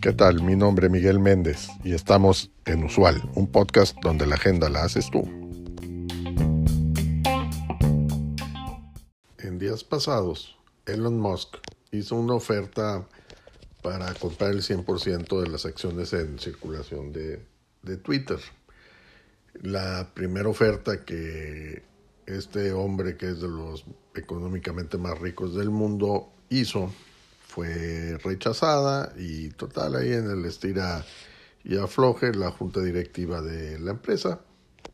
¿Qué tal? Mi nombre es Miguel Méndez y estamos en Usual, un podcast donde la agenda la haces tú. En días pasados, Elon Musk hizo una oferta para comprar el 100% de las acciones en circulación de, de Twitter. La primera oferta que este hombre, que es de los económicamente más ricos del mundo, hizo fue rechazada y total ahí en el estira y afloje la junta directiva de la empresa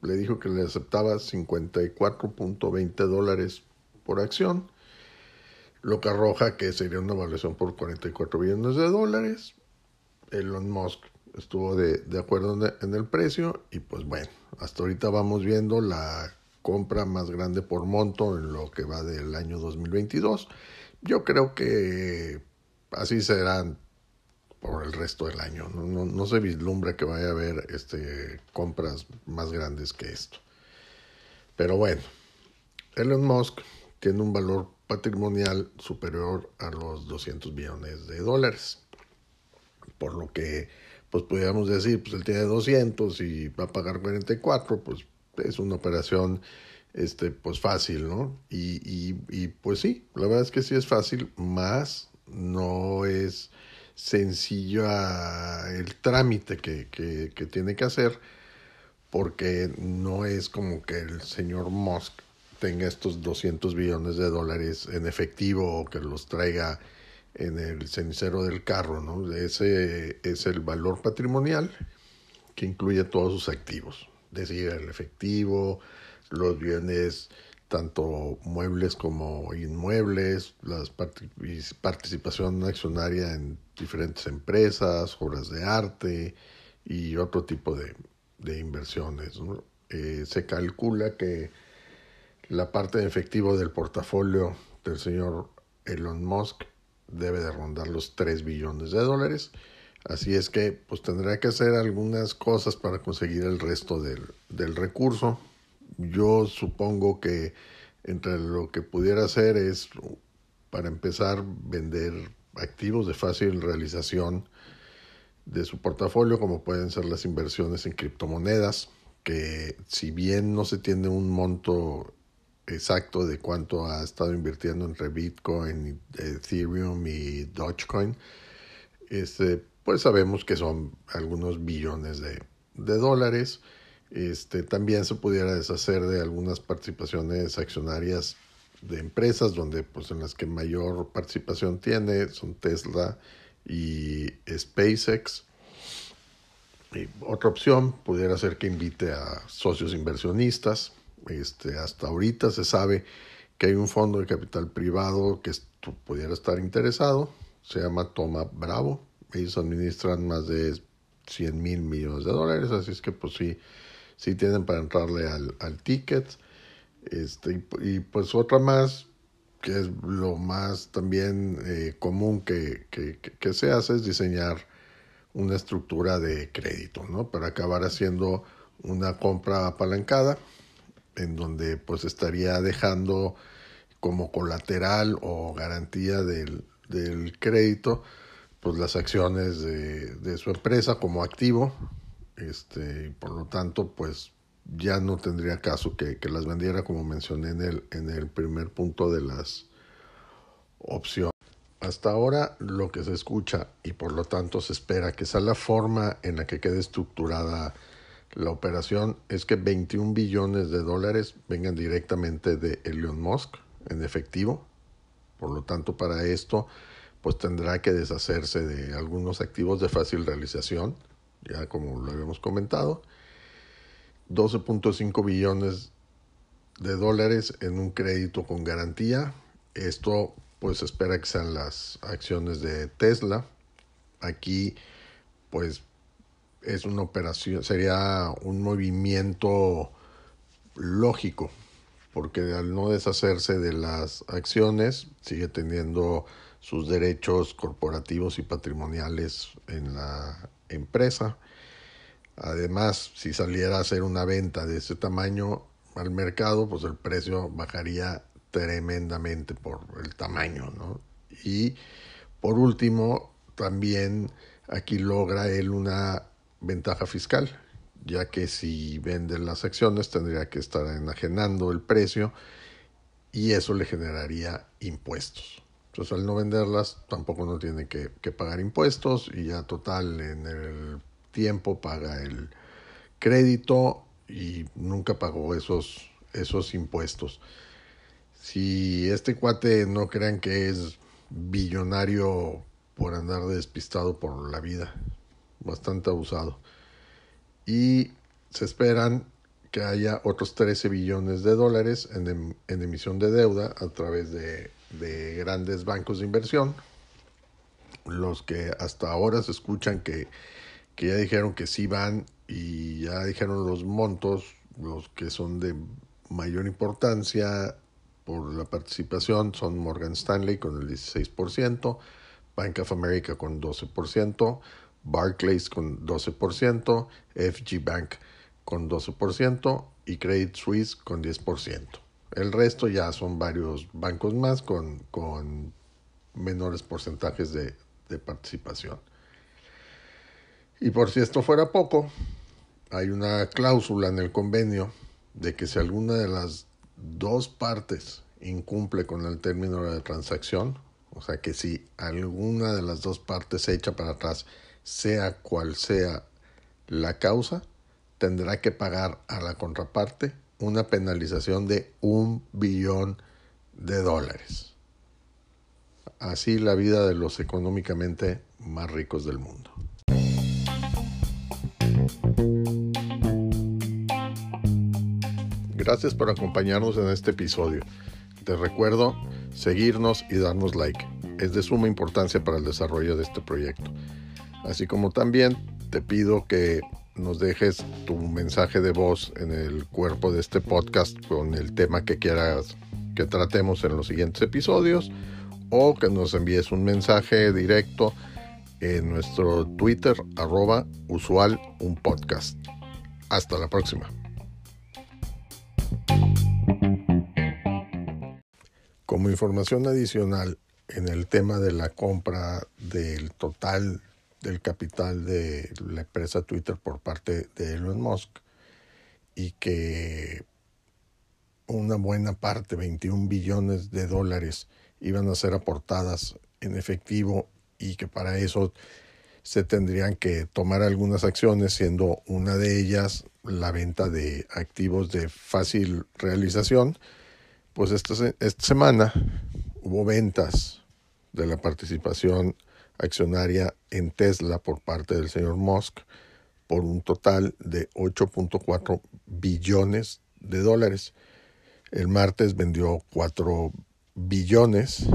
le dijo que le aceptaba 54.20 dólares por acción, lo que arroja que sería una evaluación por 44 billones de dólares. Elon Musk estuvo de, de acuerdo en, en el precio y pues bueno, hasta ahorita vamos viendo la compra más grande por monto en lo que va del año 2022. Yo creo que así serán por el resto del año. No, no, no, se vislumbra que vaya a haber este, compras más grandes que esto. Pero bueno, Elon Musk tiene un valor patrimonial superior a los 200 billones de dólares. Por lo que, pues podríamos decir, pues él tiene 200 y va a pagar 44, pues es una operación este, pues fácil, ¿no? Y, y, y pues sí, la verdad es que sí es fácil, más no es sencillo el trámite que, que, que, tiene que hacer porque no es como que el señor Musk tenga estos 200 billones de dólares en efectivo o que los traiga en el cenicero del carro, ¿no? Ese es el valor patrimonial que incluye todos sus activos, decir, el efectivo, los bienes tanto muebles como inmuebles, la participación accionaria en diferentes empresas, obras de arte y otro tipo de, de inversiones. Eh, se calcula que la parte de efectivo del portafolio del señor Elon Musk debe de rondar los 3 billones de dólares. Así es que pues tendrá que hacer algunas cosas para conseguir el resto del, del recurso. Yo supongo que entre lo que pudiera hacer es, para empezar, vender activos de fácil realización de su portafolio, como pueden ser las inversiones en criptomonedas, que si bien no se tiene un monto exacto de cuánto ha estado invirtiendo entre Bitcoin, Ethereum y Dogecoin, este, pues sabemos que son algunos billones de, de dólares este, también se pudiera deshacer de algunas participaciones accionarias de empresas donde pues en las que mayor participación tiene son Tesla y SpaceX. Otra opción pudiera ser que invite a socios inversionistas. Este, hasta ahorita se sabe que hay un fondo de capital privado que pudiera estar interesado. Se llama Toma Bravo. Ellos administran más de 100 mil millones de dólares. Así es que pues sí si tienen para entrarle al, al ticket. Este, y, pues otra más, que es lo más también eh, común que, que, que, se hace, es diseñar una estructura de crédito, ¿no? Para acabar haciendo una compra apalancada, en donde pues estaría dejando como colateral o garantía del, del crédito, pues las acciones de, de su empresa como activo este, por lo tanto, pues ya no tendría caso que, que, las vendiera como mencioné en el, en el primer punto de las opciones. Hasta ahora lo que se escucha y por lo tanto se espera que sea la forma en la que quede estructurada la operación es que 21 billones de dólares vengan directamente de Elon Musk en efectivo. Por lo tanto, para esto, pues tendrá que deshacerse de algunos activos de fácil realización ya como lo habíamos comentado, 12.5 billones de dólares en un crédito con garantía. Esto pues espera que sean las acciones de Tesla. Aquí pues es una operación, sería un movimiento lógico, porque al no deshacerse de las acciones, sigue teniendo sus derechos corporativos y patrimoniales en la empresa. Además, si saliera a hacer una venta de ese tamaño al mercado, pues el precio bajaría tremendamente por el tamaño, ¿no? Y por último, también aquí logra él una ventaja fiscal, ya que si vende las acciones tendría que estar enajenando el precio y eso le generaría impuestos. Entonces al no venderlas tampoco no tiene que, pagar impuestos y ya total en el tiempo paga el crédito y nunca pagó esos, esos impuestos. Si este cuate no crean que es billonario por andar despistado por la vida, bastante abusado. Y se esperan que haya otros 13 billones de dólares en, em, en emisión de deuda a través de, de, grandes bancos de inversión, los que hasta ahora se escuchan que, que ya dijeron que sí van y ya dijeron los montos, los que son de mayor importancia por la participación son Morgan Stanley con el 16%, Bank of America con 12%, Barclays con 12%, FG Bank con 12% y Credit Suisse con 10%. El resto ya son varios bancos más con, con menores porcentajes de, de participación. Y por si esto fuera poco, hay una cláusula en el convenio de que si alguna de las dos partes incumple con el término de la transacción, o sea que si alguna de las dos partes se echa para atrás, sea cual sea la causa, tendrá que pagar a la contraparte una penalización de un billón de dólares. Así la vida de los económicamente más ricos del mundo. Gracias por acompañarnos en este episodio. Te recuerdo seguirnos y darnos like. Es de suma importancia para el desarrollo de este proyecto. Así como también te pido que nos dejes tu mensaje de voz en el cuerpo de este podcast con el tema que quieras que tratemos en los siguientes episodios o que nos envíes un mensaje directo en nuestro Twitter arroba usual un podcast. Hasta la próxima. Como información adicional en el tema de la compra del total del capital de la empresa Twitter por parte de Elon Musk y que una buena parte, 21 billones de dólares, iban a ser aportadas en efectivo y que para eso se tendrían que tomar algunas acciones, siendo una de ellas la venta de activos de fácil realización pues esta, esta semana hubo ventas de la participación accionaria en Tesla por parte del señor Musk por un total de 8.4 billones de dólares. El martes vendió 4 billones,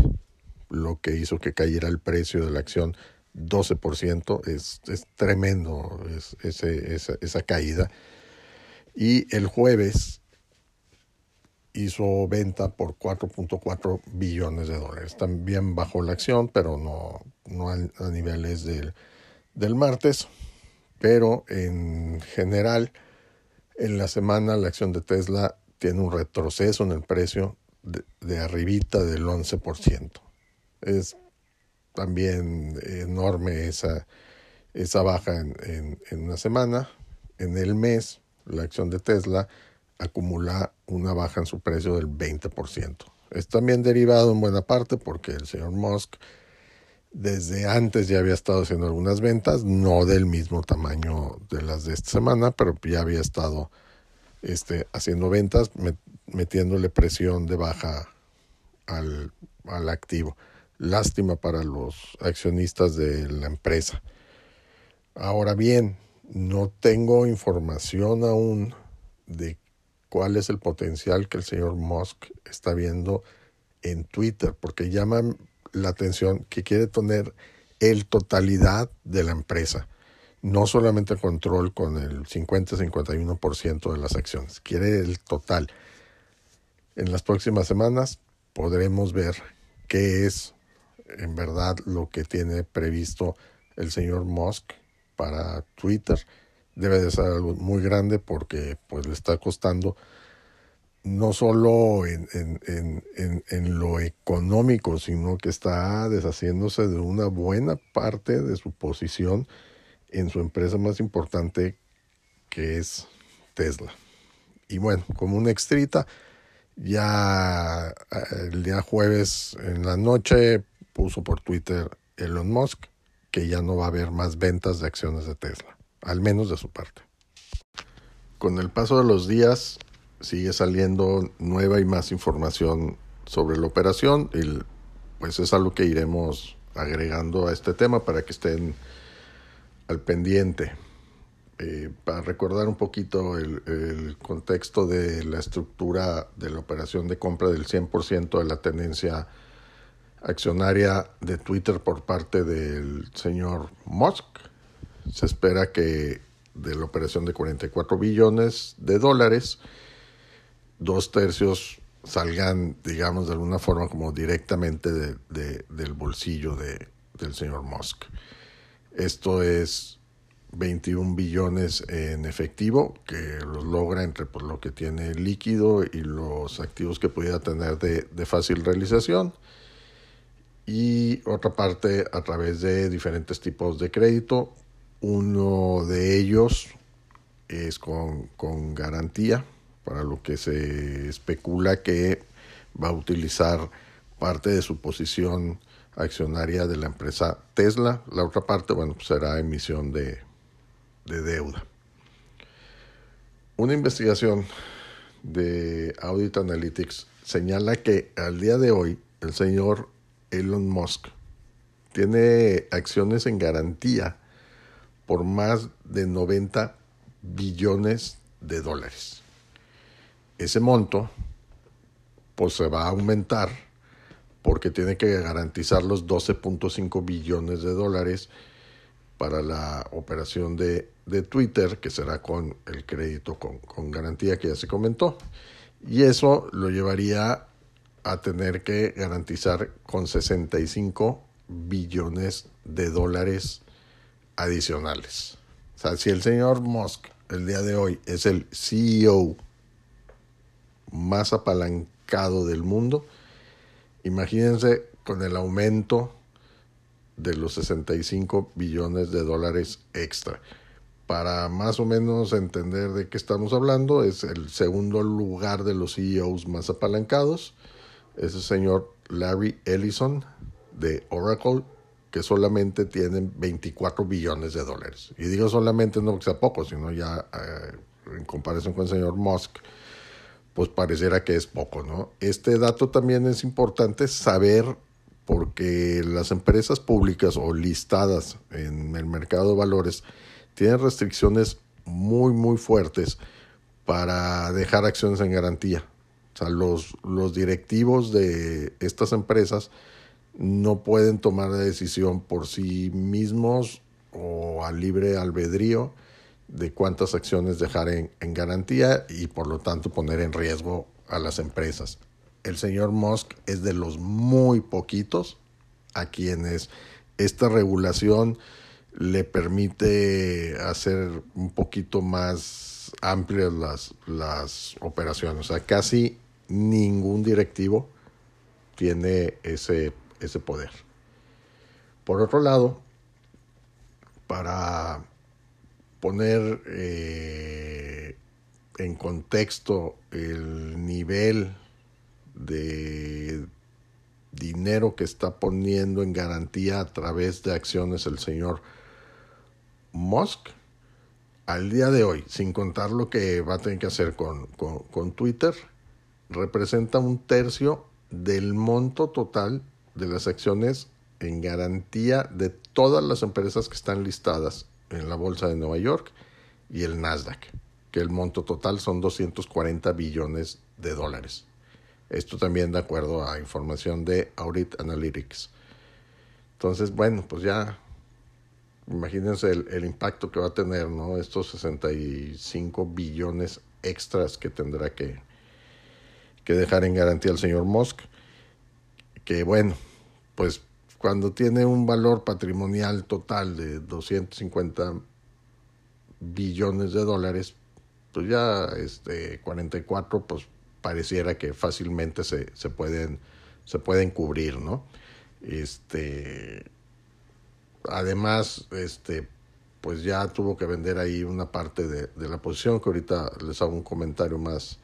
lo que hizo que cayera el precio de la acción 12%. Es, es tremendo ese, esa, esa caída. Y el jueves hizo venta por 4.4 billones de dólares. También bajó la acción, pero no, no a, niveles del, del martes. Pero en general, en la semana la acción de Tesla tiene un retroceso en el precio de, de arribita del 11%. Es también enorme esa, esa baja en, en, en una semana. En el mes, la acción de Tesla acumula una baja en su precio del 20%. Es también derivado en buena parte porque el señor Musk desde antes ya había estado haciendo algunas ventas, no del mismo tamaño de las de esta semana, pero ya había estado este, haciendo ventas, metiéndole presión de baja al, al activo. Lástima para los accionistas de la empresa. Ahora bien, no tengo información aún de cuál es el potencial que el señor Musk está viendo en Twitter, porque llama la atención que quiere tener el totalidad de la empresa, no solamente el control con el 50-51% de las acciones, quiere el total. En las próximas semanas podremos ver qué es en verdad lo que tiene previsto el señor Musk para Twitter debe de ser algo muy grande porque pues le está costando no solo en, en, en, en, lo económico, sino que está deshaciéndose de una buena parte de su posición en su empresa más importante, que es Tesla. Y bueno, como una extrita, ya eh, el día jueves en la noche puso por Twitter Elon Musk que ya no va a haber más ventas de acciones de Tesla, al menos de su parte. Con el paso de los días sigue saliendo nueva y más información sobre la operación y pues es algo que iremos agregando a este tema para que estén al pendiente. Eh, para recordar un poquito el, el, contexto de la estructura de la operación de compra del 100% de la tenencia accionaria de Twitter por parte del señor Musk, se espera que de la operación de 44 billones de dólares, dos tercios salgan, digamos, de alguna forma como directamente de, de, del bolsillo de, del señor Musk. Esto es 21 billones en efectivo, que los logra entre por lo que tiene líquido y los activos que pudiera tener de, de, fácil realización. Y otra parte a través de diferentes tipos de crédito. Uno de ellos es con, con garantía, para lo que se especula que va a utilizar parte de su posición accionaria de la empresa Tesla. La otra parte, bueno, pues será emisión de, de deuda. Una investigación de Audit Analytics señala que al día de hoy el señor Elon Musk tiene acciones en garantía por más de 90 billones de dólares. Ese monto pues se va a aumentar porque tiene que garantizar los 12.5 billones de dólares para la operación de, de, Twitter, que será con el crédito con, con, garantía que ya se comentó. Y eso lo llevaría a tener que garantizar con 65 billones de dólares adicionales. O sea, si el señor Musk el día de hoy es el CEO más apalancado del mundo, imagínense con el aumento de los 65 billones de dólares extra. Para más o menos entender de qué estamos hablando, es el segundo lugar de los CEOs más apalancados. Es el señor Larry Ellison de Oracle, que solamente tienen 24 billones de dólares. Y digo solamente no que sea poco, sino ya eh, en comparación con el señor Musk, pues pareciera que es poco, ¿no? Este dato también es importante saber porque las empresas públicas o listadas en el mercado de valores tienen restricciones muy, muy fuertes para dejar acciones en garantía. O sea, los, los directivos de estas empresas no pueden tomar la decisión por sí mismos o a libre albedrío de cuántas acciones dejar en, garantía y por lo tanto poner en riesgo a las empresas el señor Musk es de los muy poquitos a quienes esta regulación le permite hacer un poquito más amplias las, las operaciones. O sea, casi ningún directivo tiene ese, ese poder. Por otro lado, para poner eh, en contexto el nivel de dinero que está poniendo en garantía a través de acciones el señor Musk, al día de hoy, sin contar lo que va a tener que hacer con, con, con Twitter, representa un tercio del monto total de las acciones en garantía de todas las empresas que están listadas en la Bolsa de Nueva York y el Nasdaq, que el monto total son 240 billones de dólares. Esto también de acuerdo a información de Audit Analytics. Entonces, bueno, pues ya imagínense el, el, impacto que va a tener, ¿no? Estos 65 billones extras que tendrá que, que dejar en garantía el señor Musk. Que bueno, pues cuando tiene un valor patrimonial total de 250 billones de dólares, pues ya este 44, pues pareciera que fácilmente se, se, pueden, se pueden cubrir, ¿no? Este, además, este, pues ya tuvo que vender ahí una parte de, de, la posición, que ahorita les hago un comentario más,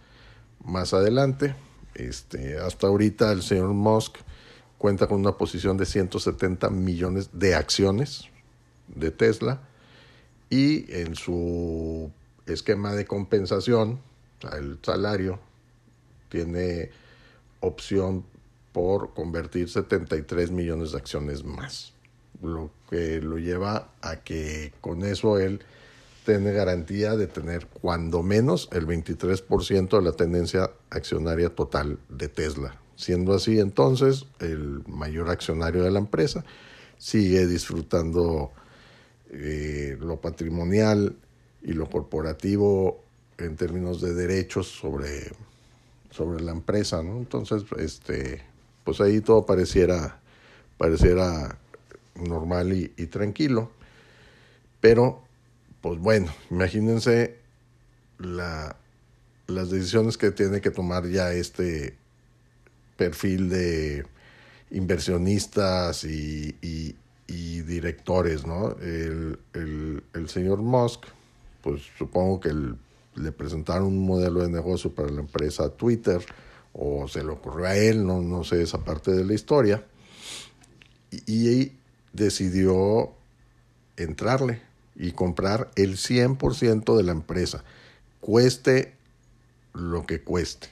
más adelante. Este, hasta ahorita el señor Musk cuenta con una posición de 170 millones de acciones de Tesla y en su esquema de compensación, el salario, tiene opción por convertir 73 millones de acciones más, lo que lo lleva a que con eso él tiene garantía de tener cuando menos el 23% de la tendencia accionaria total de Tesla. Siendo así, entonces, el mayor accionario de la empresa sigue disfrutando eh, lo patrimonial y lo corporativo en términos de derechos sobre, sobre la empresa, ¿no? Entonces, este, pues ahí todo pareciera, pareciera normal y, y tranquilo. Pero, pues bueno, imagínense la, las decisiones que tiene que tomar ya este perfil de inversionistas y, directores, ¿no? El, el, señor Musk, pues supongo que le presentaron un modelo de negocio para la empresa Twitter, o se le ocurrió a él, no, no sé esa parte de la historia, y, y decidió entrarle y comprar el 100% de la empresa, cueste lo que cueste.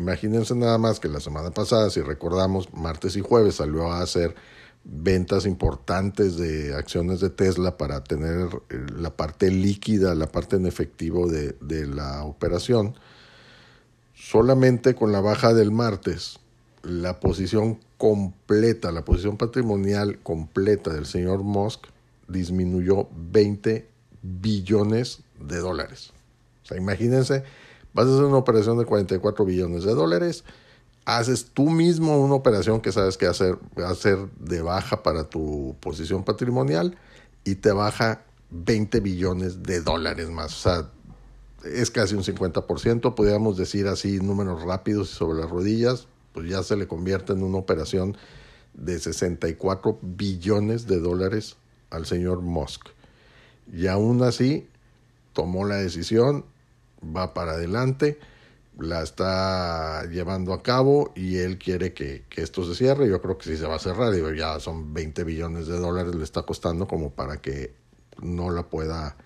Imagínense nada más que la semana pasada, si recordamos, martes y jueves salió a hacer ventas importantes de acciones de Tesla para tener eh, la parte líquida, la parte en efectivo de, de la operación. Solamente con la baja del martes, la posición completa, la posición patrimonial completa del señor Musk disminuyó 20 billones de dólares. O sea, imagínense, vas a hacer una operación de 44 billones de dólares, haces tú mismo una operación que sabes que hacer, hacer de baja para tu posición patrimonial y te baja 20 billones de dólares más. O sea, es casi un 50%, podríamos decir así números rápidos y sobre las rodillas, pues ya se le convierte en una operación de 64 billones de dólares al señor Musk. Y aún así, tomó la decisión, va para adelante la está llevando a cabo y él quiere que, que, esto se cierre. Yo creo que sí se va a cerrar. Digo, ya son 20 billones de dólares, le está costando como para que no la pueda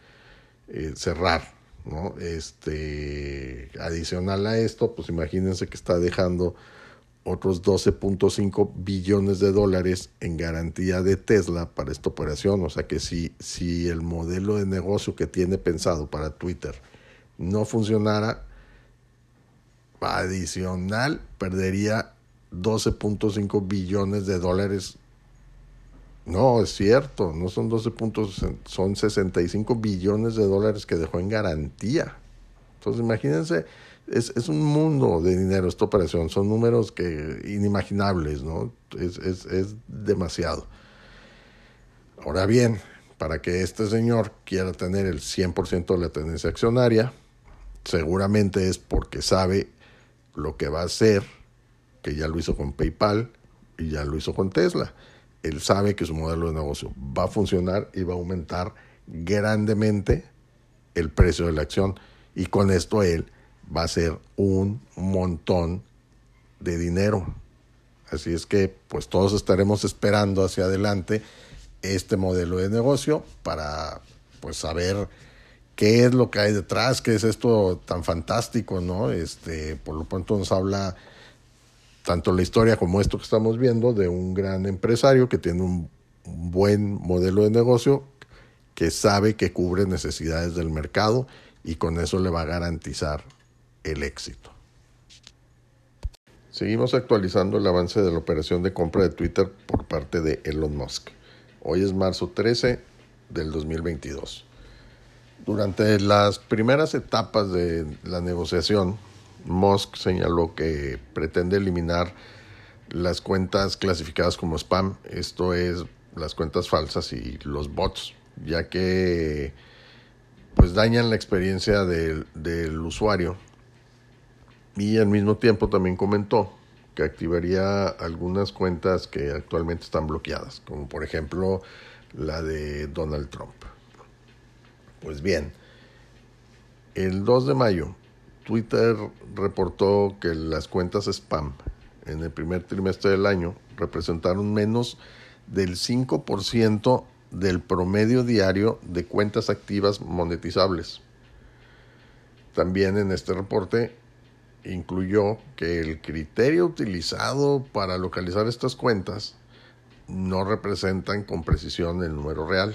eh, cerrar. ¿no? Este, adicional a esto, pues imagínense que está dejando otros 12.5 billones de dólares en garantía de Tesla para esta operación. O sea que si, si el modelo de negocio que tiene pensado para Twitter no funcionara, adicional perdería 12.5 billones de dólares. No, es cierto, no son 12 puntos, son 65 billones de dólares que dejó en garantía. Entonces, imagínense, es, es un mundo de dinero esta operación, son números que inimaginables, ¿no? Es, es, es demasiado. Ahora bien, para que este señor quiera tener el 100% de la tendencia accionaria, seguramente es porque sabe lo que va a hacer, que ya lo hizo con PayPal y ya lo hizo con Tesla. Él sabe que su modelo de negocio va a funcionar y va a aumentar grandemente el precio de la acción y con esto él va a hacer un montón de dinero. Así es que pues todos estaremos esperando hacia adelante este modelo de negocio para pues saber qué es lo que hay detrás, qué es esto tan fantástico, ¿no? Este, por lo pronto nos habla tanto la historia como esto que estamos viendo de un gran empresario que tiene un buen modelo de negocio, que sabe que cubre necesidades del mercado y con eso le va a garantizar el éxito. Seguimos actualizando el avance de la operación de compra de Twitter por parte de Elon Musk. Hoy es marzo 13 del 2022. Durante las primeras etapas de la negociación, Musk señaló que pretende eliminar las cuentas clasificadas como spam, esto es las cuentas falsas y los bots, ya que pues dañan la experiencia del, del usuario Y al mismo tiempo también comentó que activaría algunas cuentas que actualmente están bloqueadas, como por ejemplo la de Donald Trump. Pues bien, el 2 de mayo, Twitter reportó que las cuentas spam en el primer trimestre del año representaron menos del 5% del promedio diario de cuentas activas monetizables. También en este reporte incluyó que el criterio utilizado para localizar estas cuentas no representan con precisión el número real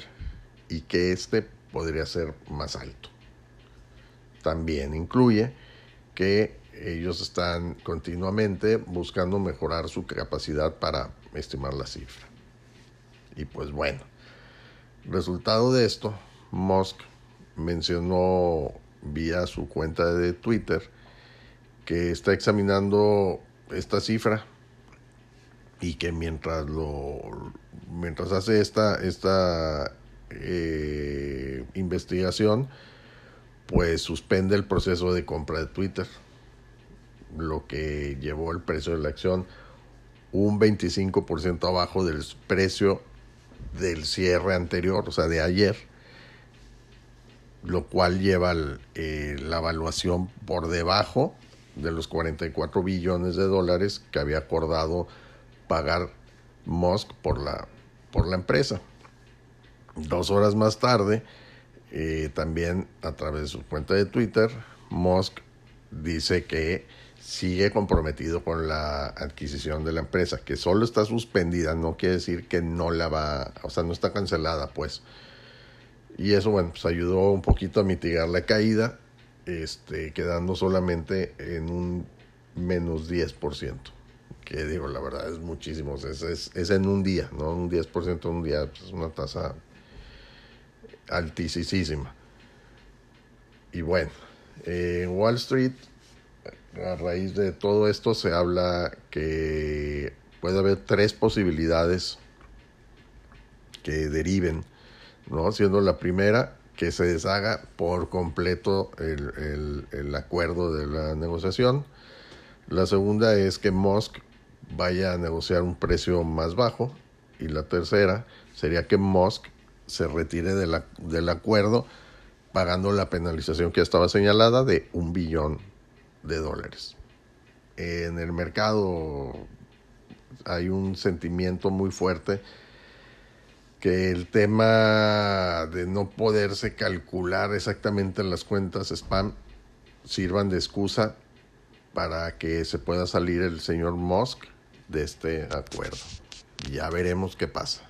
y que este podría ser más alto. También incluye que ellos están continuamente buscando mejorar su capacidad para estimar la cifra. Y pues bueno, resultado de esto, Musk mencionó vía su cuenta de Twitter que está examinando esta cifra y que mientras lo mientras hace esta esta eh, investigación pues suspende el proceso de compra de Twitter lo que llevó el precio de la acción un 25% abajo del precio del cierre anterior, o sea, de ayer, lo cual lleva eh, la evaluación por debajo de los 44 billones de dólares que había acordado pagar Musk por la, por la empresa. Dos horas más tarde, eh, también a través de su cuenta de Twitter, Musk dice que sigue comprometido con la adquisición de la empresa, que solo está suspendida, no quiere decir que no la va, o sea, no está cancelada, pues. Y eso, bueno, pues ayudó un poquito a mitigar la caída, este, quedando solamente en un menos 10%, que digo, la verdad es muchísimo, es, es, en un día, ¿no? Un 10% en un día pues, es una tasa altísima. Y bueno, en Wall Street a raíz de todo esto se habla que puede haber tres posibilidades que deriven, ¿no? Siendo la primera que se deshaga por completo el, el acuerdo de la negociación. La segunda es que Musk vaya a negociar un precio más bajo. Y la tercera sería que Musk se retire de la, del acuerdo pagando la penalización que estaba señalada de un billón de dólares. En el mercado hay un sentimiento muy fuerte que el tema de no poderse calcular exactamente las cuentas spam sirvan de excusa para que se pueda salir el señor Musk de este acuerdo. Ya veremos qué pasa.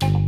thank you